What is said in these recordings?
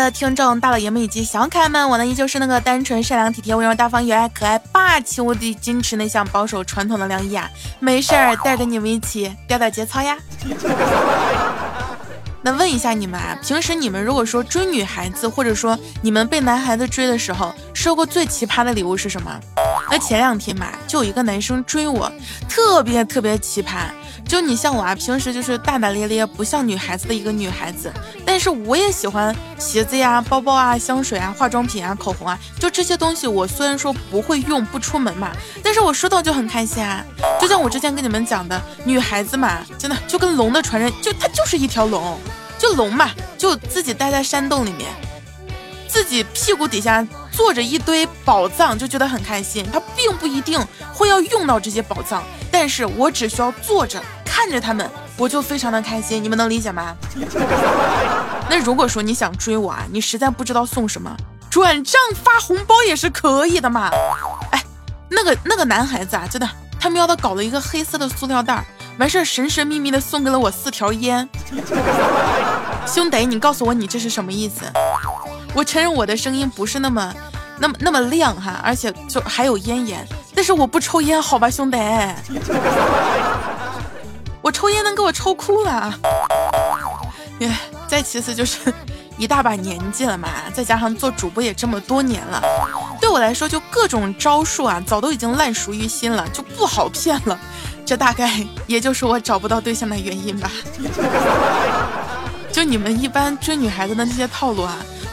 的听众、大老爷们以及小可爱们，我呢依旧是那个单纯、善良、体贴、温柔、大方、有爱、可爱、霸气、无敌、矜持、内向、保守、传统的梁一啊！没事儿，带着你们一起调调节操呀。那问一下你们啊，平时你们如果说追女孩子，或者说你们被男孩子追的时候，收过最奇葩的礼物是什么？那前两天嘛，就有一个男生追我，特别特别奇葩。就你像我啊，平时就是大大咧咧，不像女孩子的一个女孩子。但是我也喜欢鞋子呀、包包啊、香水啊、化妆品啊、口红啊，就这些东西，我虽然说不会用，不出门嘛，但是我收到就很开心啊。就像我之前跟你们讲的，女孩子嘛，真的就跟龙的传人，就她就是一条龙，就龙嘛，就自己待在山洞里面，自己屁股底下坐着一堆宝藏，就觉得很开心。他并不一定会要用到这些宝藏，但是我只需要坐着。看着他们，我就非常的开心，你们能理解吗？那如果说你想追我啊，你实在不知道送什么，转账发红包也是可以的嘛。哎，那个那个男孩子啊，真的，他喵的搞了一个黑色的塑料袋，完事儿神神秘秘的送给了我四条烟。兄弟，你告诉我你这是什么意思？我承认我的声音不是那么那么那么亮哈，而且就还有咽炎，但是我不抽烟，好吧，兄弟。我抽烟能给我抽哭了，再其次就是一大把年纪了嘛，再加上做主播也这么多年了，对我来说就各种招数啊，早都已经烂熟于心了，就不好骗了。这大概也就是我找不到对象的原因吧。就你们一般追女孩子的那些套路啊，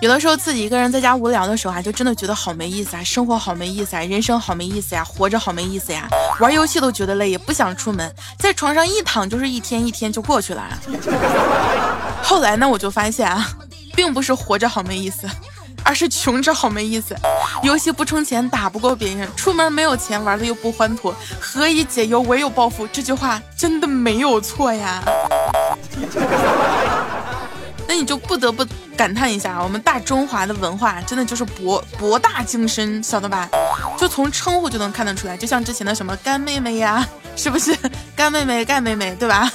有的时候自己一个人在家无聊的时候啊，就真的觉得好没意思啊，生活好没意思啊，人生好没意思呀，活着好没意思呀，玩游戏都觉得累，也不想出门，在床上一躺就是一天一天就过去了。后来呢，我就发现啊。并不是活着好没意思，而是穷着好没意思。游戏不充钱打不过别人，出门没有钱玩的又不欢脱，何以解忧唯有暴富？这句话真的没有错呀。那你就不得不感叹一下，我们大中华的文化真的就是博博大精深，晓得吧？就从称呼就能看得出来，就像之前的什么干妹妹呀，是不是 干妹妹、干妹妹，对吧？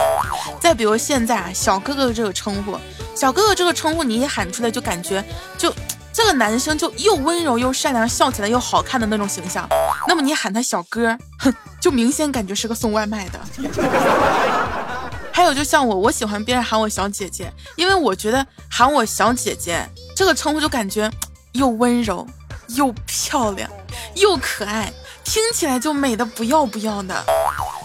再比如现在啊，小哥哥这个称呼。小哥哥这个称呼，你一喊出来就感觉，就这个男生就又温柔又善良，笑起来又好看的那种形象。那么你喊他小哥，哼，就明显感觉是个送外卖的。还有就像我，我喜欢别人喊我小姐姐，因为我觉得喊我小姐姐这个称呼就感觉又温柔又漂亮又可爱，听起来就美的不要不要的。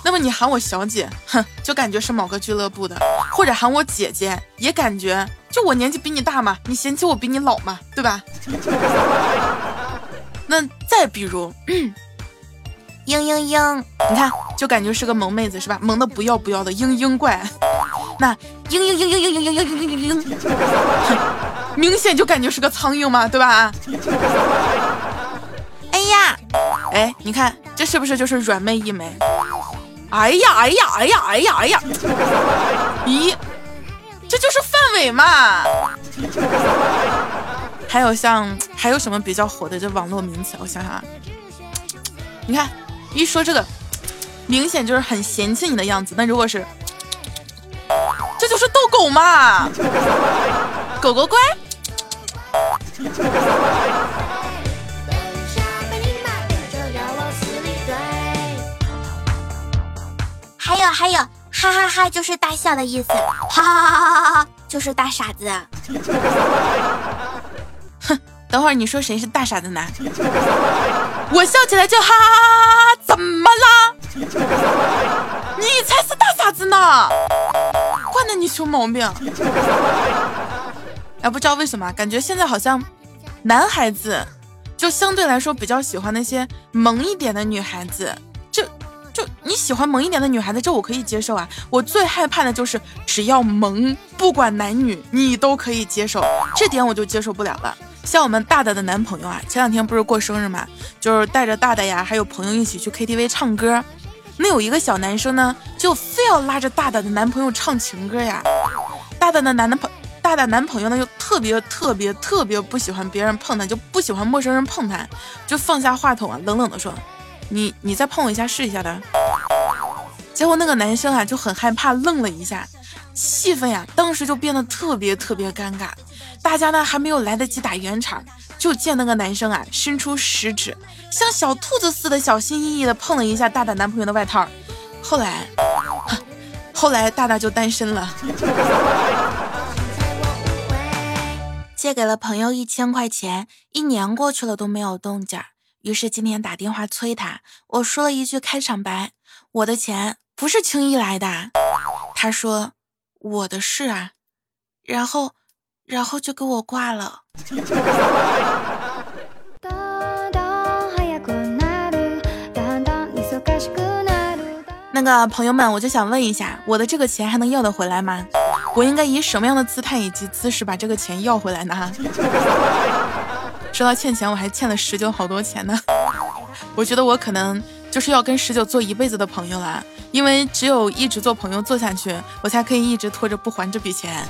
那么你喊我小姐，哼，就感觉是某个俱乐部的；或者喊我姐姐，也感觉就我年纪比你大嘛，你嫌弃我比你老嘛，对吧？那再比如，嘤嘤嘤，你看就感觉是个萌妹子是吧？萌的不要不要的嘤嘤怪。那嘤嘤嘤嘤嘤嘤嘤嘤嘤嘤嘤，明显就感觉是个苍蝇嘛，对吧？哎呀，哎，你看这是不是就是软妹一枚？哎呀哎呀哎呀哎呀哎呀！咦，这就是范伟嘛？还有像还有什么比较火的这网络名词？我想想啊，你看一说这个，明显就是很嫌弃你的样子。那如果是，这就是逗狗嘛？狗狗乖。还有还有，哈哈哈就是大笑的意思，哈哈哈哈哈哈就是大傻子。哼，等会儿你说谁是大傻子呢？我笑起来就哈哈哈哈哈，怎么了？你才是大傻子呢！惯的你熊毛病。哎，不知道为什么，感觉现在好像男孩子就相对来说比较喜欢那些萌一点的女孩子。就就你喜欢萌一点的女孩子，这我可以接受啊。我最害怕的就是只要萌，不管男女，你都可以接受，这点我就接受不了了。像我们大大的男朋友啊，前两天不是过生日嘛，就是带着大大呀，还有朋友一起去 KTV 唱歌。那有一个小男生呢，就非要拉着大大的男朋友唱情歌呀。大大的男的朋，大大男朋友呢，又特别特别特别不喜欢别人碰他，就不喜欢陌生人碰他，就放下话筒啊，冷冷的说：“你你再碰我一下试一下的。”结果那个男生啊就很害怕，愣了一下，气氛呀当时就变得特别特别尴尬。大家呢还没有来得及打圆场，就见那个男生啊伸出食指，像小兔子似的小心翼翼的碰了一下大大男朋友的外套。后来，后来大大就单身了。借给了朋友一千块钱，一年过去了都没有动静，于是今天打电话催他。我说了一句开场白：“我的钱。”不是轻易来的，他说我的事啊，然后，然后就给我挂了。那个朋友们，我就想问一下，我的这个钱还能要得回来吗？我应该以什么样的姿态以及姿势把这个钱要回来呢？说到欠钱，我还欠了十九好多钱呢。我觉得我可能就是要跟十九做一辈子的朋友了。因为只有一直做朋友做下去，我才可以一直拖着不还这笔钱。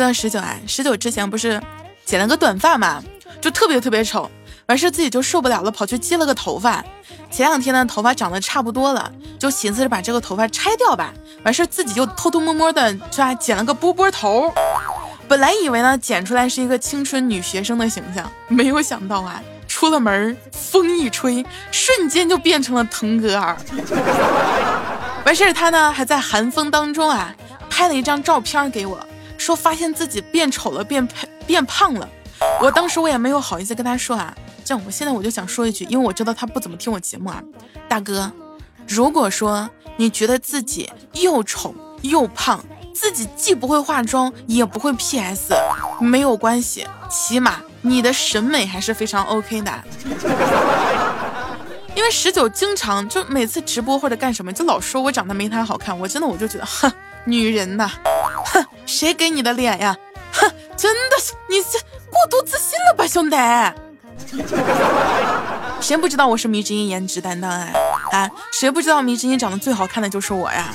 说到十九啊，十九之前不是剪了个短发嘛，就特别特别丑，完事自己就受不了了，跑去接了个头发。前两天呢，头发长得差不多了，就寻思着把这个头发拆掉吧。完事自己就偷偷摸摸的是吧，剪了个波波头。本来以为呢，剪出来是一个青春女学生的形象，没有想到啊。出了门，风一吹，瞬间就变成了腾格尔。完事儿，他呢还在寒风当中啊拍了一张照片给我，说发现自己变丑了，变变胖了。我当时我也没有好意思跟他说啊，这样我现在我就想说一句，因为我知道他不怎么听我节目啊，大哥，如果说你觉得自己又丑又胖，自己既不会化妆也不会 PS，没有关系，起码。你的审美还是非常 OK 的，因为十九经常就每次直播或者干什么，就老说我长得没他好看，我真的我就觉得，哼，女人呐，哼，谁给你的脸呀？哼，真的是你是过度自信了吧，兄弟？谁不知道我是迷之音颜值担当啊？啊，谁不知道迷之音长得最好看的就是我呀？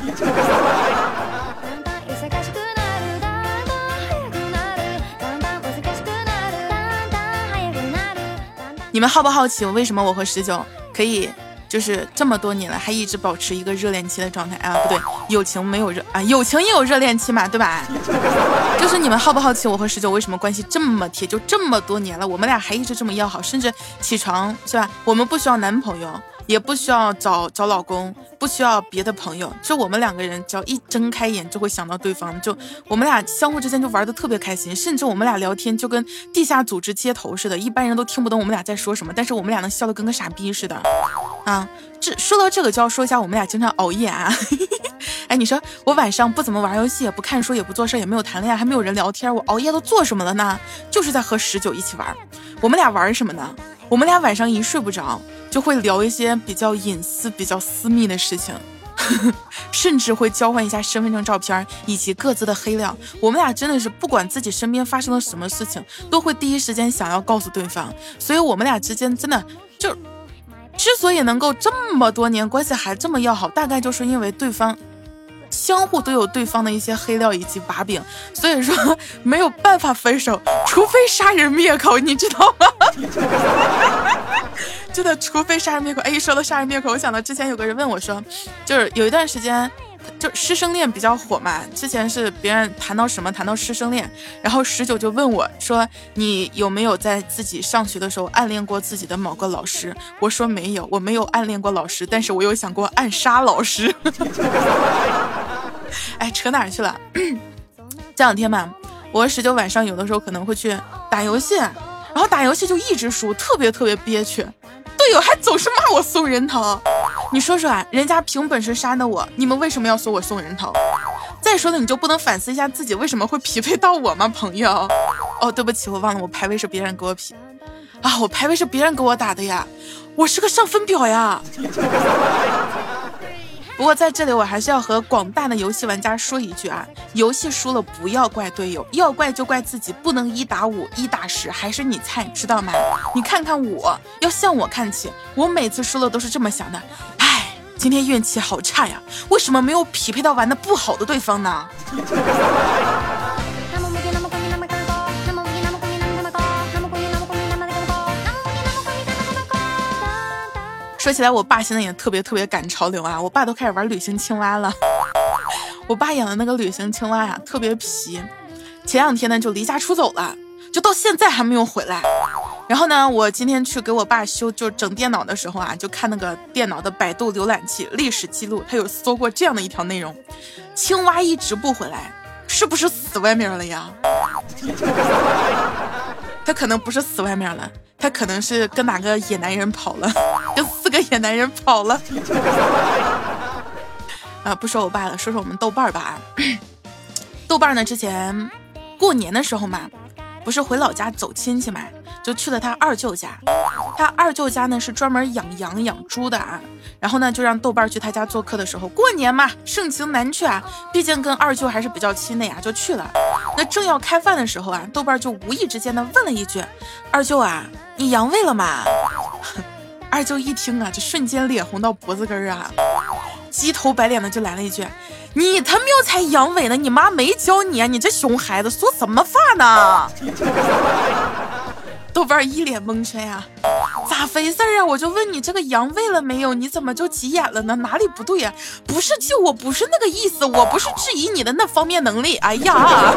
你们好不好奇为什么我和十九可以就是这么多年了还一直保持一个热恋期的状态啊？不对，友情没有热啊，友情也有热恋期嘛，对吧？就是你们好不好奇我和十九为什么关系这么铁？就这么多年了，我们俩还一直这么要好，甚至起床是吧？我们不需要男朋友。也不需要找找老公，不需要别的朋友，就我们两个人，只要一睁开眼就会想到对方，就我们俩相互之间就玩的特别开心，甚至我们俩聊天就跟地下组织接头似的，一般人都听不懂我们俩在说什么，但是我们俩能笑得跟个傻逼似的。啊，这说到这个就要说一下我们俩经常熬夜啊。哎，你说我晚上不怎么玩游戏，也不看书，也不做事，也没有谈恋爱，还没有人聊天，我熬夜都做什么了呢？就是在和十九一起玩。我们俩玩什么呢？我们俩晚上一睡不着。就会聊一些比较隐私、比较私密的事情，甚至会交换一下身份证照片以及各自的黑料。我们俩真的是不管自己身边发生了什么事情，都会第一时间想要告诉对方。所以，我们俩之间真的就之所以能够这么多年关系还这么要好，大概就是因为对方相互都有对方的一些黑料以及把柄，所以说没有办法分手，除非杀人灭口，你知道吗？真的，除非杀人灭口。哎，一说到杀人灭口，我想到之前有个人问我说，就是有一段时间，就师生恋比较火嘛。之前是别人谈到什么，谈到师生恋，然后十九就问我说，你有没有在自己上学的时候暗恋过自己的某个老师？我说没有，我没有暗恋过老师，但是我有想过暗杀老师。哎，扯哪儿去了？这两天吧，我十九晚上有的时候可能会去打游戏，然后打游戏就一直输，特别特别憋屈。队友还总是骂我送人头，你说说啊，人家凭本事杀的我，你们为什么要说我送人头？再说了，你就不能反思一下自己为什么会匹配到我吗，朋友？哦，对不起，我忘了，我排位是别人给我匹啊，我排位是别人给我打的呀，我是个上分表呀。不过在这里，我还是要和广大的游戏玩家说一句啊，游戏输了不要怪队友，要怪就怪自己不能一打五、一打十，还是你菜，知道吗？你看看我，要向我看齐，我每次输了都是这么想的，唉，今天运气好差呀，为什么没有匹配到玩的不好的对方呢？说起来，我爸现在也特别特别赶潮流啊！我爸都开始玩旅行青蛙了。我爸养的那个旅行青蛙呀，特别皮。前两天呢，就离家出走了，就到现在还没有回来。然后呢，我今天去给我爸修，就整电脑的时候啊，就看那个电脑的百度浏览器历史记录，他有搜过这样的一条内容：青蛙一直不回来，是不是死外面了呀？他可能不是死外面了。他可能是跟哪个野男人跑了，跟四个野男人跑了。啊，不说我爸了，说说我们豆瓣儿吧。豆瓣呢，之前过年的时候嘛，不是回老家走亲戚嘛，就去了他二舅家。他二舅家呢是专门养羊养猪的啊。然后呢，就让豆瓣去他家做客的时候，过年嘛，盛情难却啊。毕竟跟二舅还是比较亲的呀，就去了。那正要开饭的时候啊，豆瓣就无意之间的问了一句：“二舅啊。”你阳痿了吗？二舅一听啊，就瞬间脸红到脖子根儿啊，鸡头白脸的就来了一句：“你他喵才阳痿呢！你妈没教你啊！你这熊孩子说什么话呢？” 豆瓣一脸蒙圈呀，咋回事啊？我就问你这个羊喂了没有？你怎么就急眼了呢？哪里不对呀？不是舅，我不是那个意思，我不是质疑你的那方面能力。哎呀！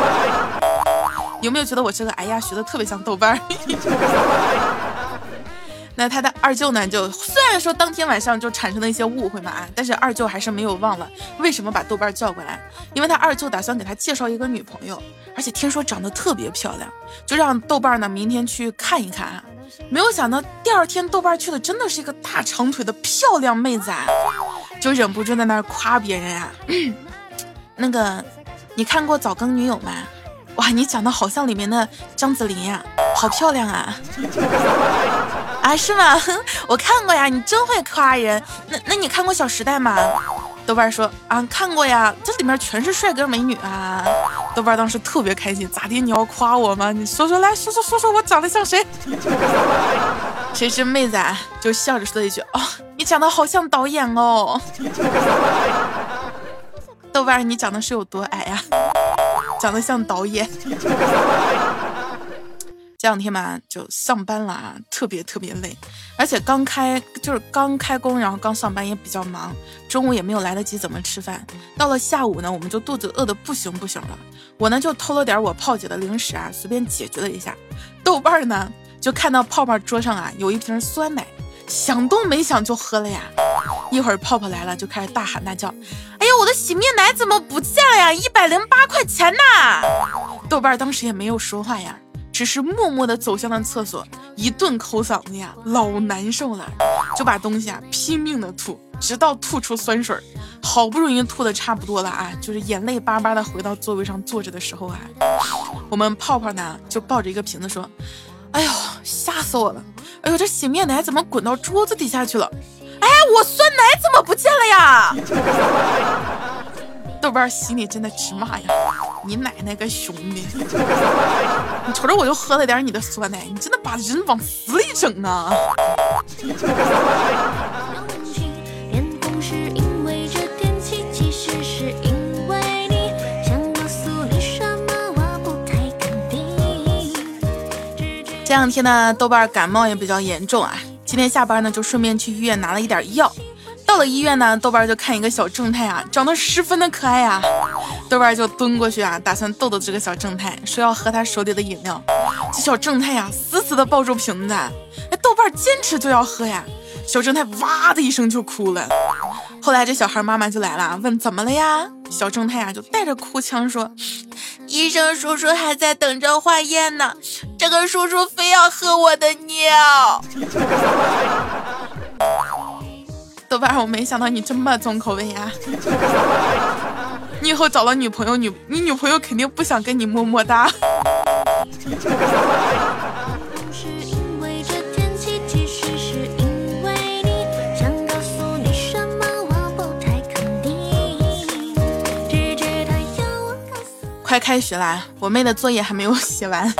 有没有觉得我这个哎呀学的特别像豆瓣儿？那他的二舅呢？就虽然说当天晚上就产生了一些误会嘛啊，但是二舅还是没有忘了为什么把豆瓣叫过来，因为他二舅打算给他介绍一个女朋友，而且听说长得特别漂亮，就让豆瓣呢明天去看一看啊。没有想到第二天豆瓣去的真的是一个大长腿的漂亮妹子啊，就忍不住在那儿夸别人啊。那个，你看过《早更女友》吗？哇，你长得好像里面的张子琳呀，好漂亮啊！啊，是吗？我看过呀，你真会夸人。那那你看过《小时代》吗？豆瓣说啊，看过呀，这里面全是帅哥美女啊。豆瓣当时特别开心，咋的？你要夸我吗？你说说来说说说说我长得像谁？谁知妹子啊，就笑着说了一句哦，你长得好像导演哦。豆瓣，你长得是有多矮呀？长得像导演。这两天嘛，就上班了啊，特别特别累，而且刚开就是刚开工，然后刚上班也比较忙，中午也没有来得及怎么吃饭。到了下午呢，我们就肚子饿得不行不行了。我呢就偷了点我泡姐的零食啊，随便解决了一下。豆瓣呢就看到泡泡桌上啊有一瓶酸奶，想都没想就喝了呀。一会儿泡泡来了，就开始大喊大叫：“哎呀，我的洗面奶怎么不见了呀？一百零八块钱呐！”豆瓣当时也没有说话呀，只是默默地走向了厕所，一顿抠嗓子呀，老难受了，就把东西啊拼命的吐，直到吐出酸水。好不容易吐的差不多了啊，就是眼泪巴巴的回到座位上坐着的时候啊，我们泡泡呢就抱着一个瓶子说：“哎呦，吓死我了！哎呦，这洗面奶怎么滚到桌子底下去了？”哎，我酸奶怎么不见了呀？豆瓣心里真的直骂呀！你奶奶个熊的！你瞅瞅，我就喝了点你的酸奶，你真的把人往死里整啊！这两天呢，豆瓣感冒也比较严重啊。今天下班呢，就顺便去医院拿了一点药。到了医院呢，豆瓣就看一个小正太啊，长得十分的可爱啊。豆瓣就蹲过去啊，打算逗逗这个小正太，说要喝他手里的饮料。这小正太呀，死死的抱住瓶子，哎，豆瓣坚持就要喝呀。小正太哇的一声就哭了。后来这小孩妈妈就来了，问怎么了呀？小正太呀就带着哭腔说：“医生叔叔还在等着化验呢，这个叔叔非要喝我的尿。”豆瓣，我没想到你这么重口味呀、啊！你以后找了女朋友，女你女朋友肯定不想跟你么么哒。快开学啦，我妹的作业还没有写完，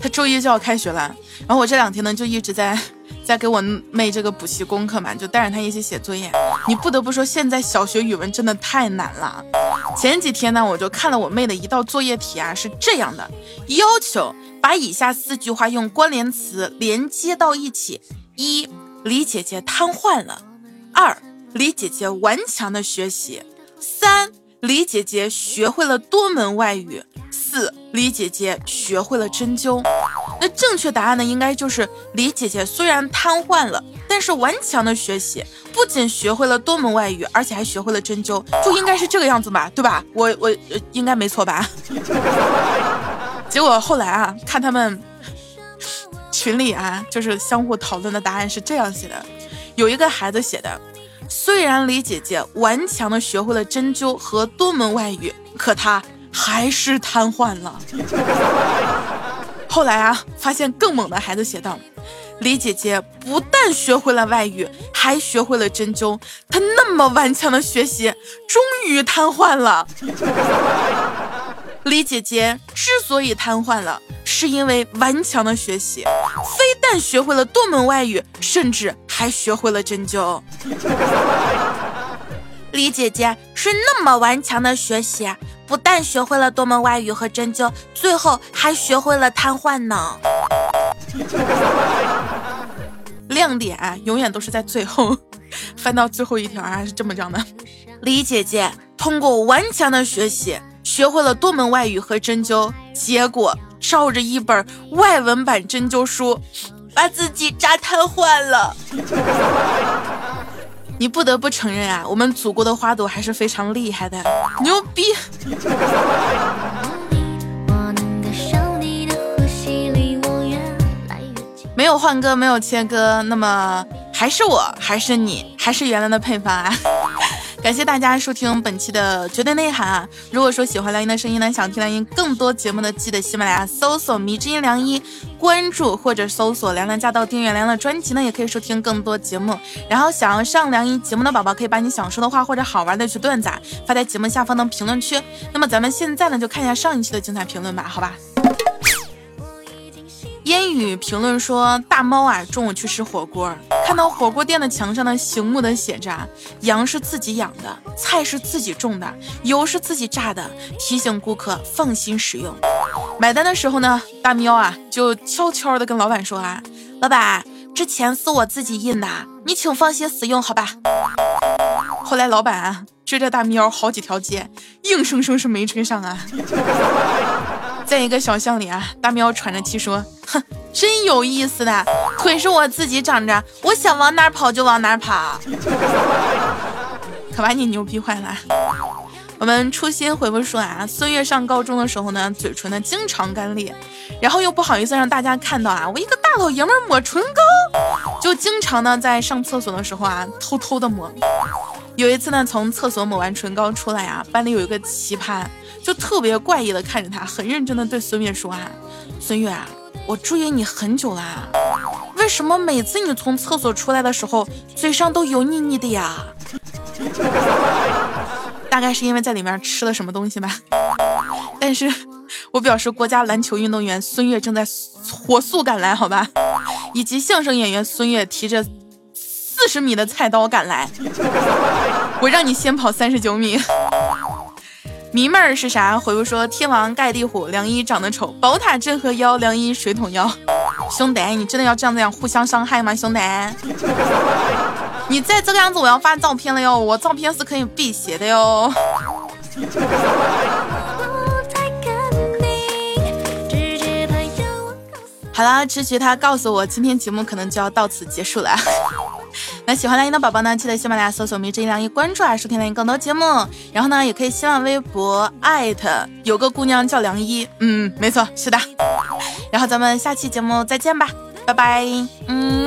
她周一就要开学了。然后我这两天呢，就一直在在给我妹这个补习功课嘛，就带着她一起写作业。你不得不说，现在小学语文真的太难了。前几天呢，我就看了我妹的一道作业题啊，是这样的：要求把以下四句话用关联词连接到一起。一，李姐姐瘫痪了；二，李姐姐顽强的学习；三。李姐姐学会了多门外语。四，李姐姐学会了针灸。那正确答案呢？应该就是李姐姐虽然瘫痪了，但是顽强的学习，不仅学会了多门外语，而且还学会了针灸，就应该是这个样子吧，对吧？我我应该没错吧？结果后来啊，看他们群里啊，就是相互讨论的答案是这样写的，有一个孩子写的。虽然李姐姐顽强的学会了针灸和多门外语，可她还是瘫痪了。后来啊，发现更猛的孩子写道：李姐姐不但学会了外语，还学会了针灸。她那么顽强的学习，终于瘫痪了。李姐姐之所以瘫痪了，是因为顽强的学习，非但学会了多门外语，甚至还学会了针灸。李姐姐是那么顽强的学习，不但学会了多门外语和针灸，最后还学会了瘫痪呢。亮点啊，永远都是在最后，翻到最后一条啊，是这么讲的：李姐姐通过顽强的学习。学会了多门外语和针灸，结果照着一本外文版针灸书，把自己扎瘫痪了。你不得不承认啊，我们祖国的花朵还是非常厉害的，牛逼！没有换歌，没有切歌，那么还是我，还是你，还是原来的配方啊。感谢大家收听本期的绝对内涵啊！如果说喜欢梁音的声音呢，想听梁音更多节目的，记得喜马拉雅搜索“迷之音梁一”，关注或者搜索“凉凉驾到”订阅凉的专辑呢，也可以收听更多节目。然后想要上梁音节目的宝宝，可以把你想说的话或者好玩的句段子发在节目下方的评论区。那么咱们现在呢，就看一下上一期的精彩评论吧，好吧？烟雨评论说：“大猫啊，中午去吃火锅，看到火锅店的墙上呢醒目的写着‘羊是自己养的，菜是自己种的，油是自己榨的’，提醒顾客放心食用。买单的时候呢，大喵啊就悄悄的跟老板说啊：‘老板，这钱是我自己印的，你请放心使用，好吧？’后来老板啊追着大喵好几条街，硬生生是没追上啊。”在一个小巷里啊，大喵喘着气说：“哼，真有意思的腿是我自己长着，我想往哪跑就往哪跑，可把你牛逼坏了。”我们初心回复说啊，孙悦上高中的时候呢，嘴唇呢经常干裂，然后又不好意思让大家看到啊，我一个大老爷们抹唇膏，就经常呢在上厕所的时候啊偷偷的抹。有一次呢，从厕所抹完唇膏出来啊，班里有一个奇葩。就特别怪异的看着他，很认真的对孙悦说啊，孙悦啊，我注意你很久啦，为什么每次你从厕所出来的时候，嘴上都油腻腻的呀？大概是因为在里面吃了什么东西吧。但是我表示国家篮球运动员孙悦正在火速赶来，好吧？以及相声演员孙悦提着四十米的菜刀赶来，我让你先跑三十九米。迷妹儿是啥？回复说：天王盖地虎，梁一长得丑；宝塔镇河妖，梁一水桶腰。兄弟，你真的要这样子样互相伤害吗？兄弟，你再这个样子，我要发照片了哟！我照片是可以辟邪的哟。好了，直觉他告诉我，今天节目可能就要到此结束了。那喜欢蓝音的宝宝呢，记得喜马拉雅搜索“迷之音良医”，关注啊，收听梁音更多节目。然后呢，也可以新浪微博艾特有个姑娘叫良一，嗯，没错，是的。然后咱们下期节目再见吧，拜拜，嗯。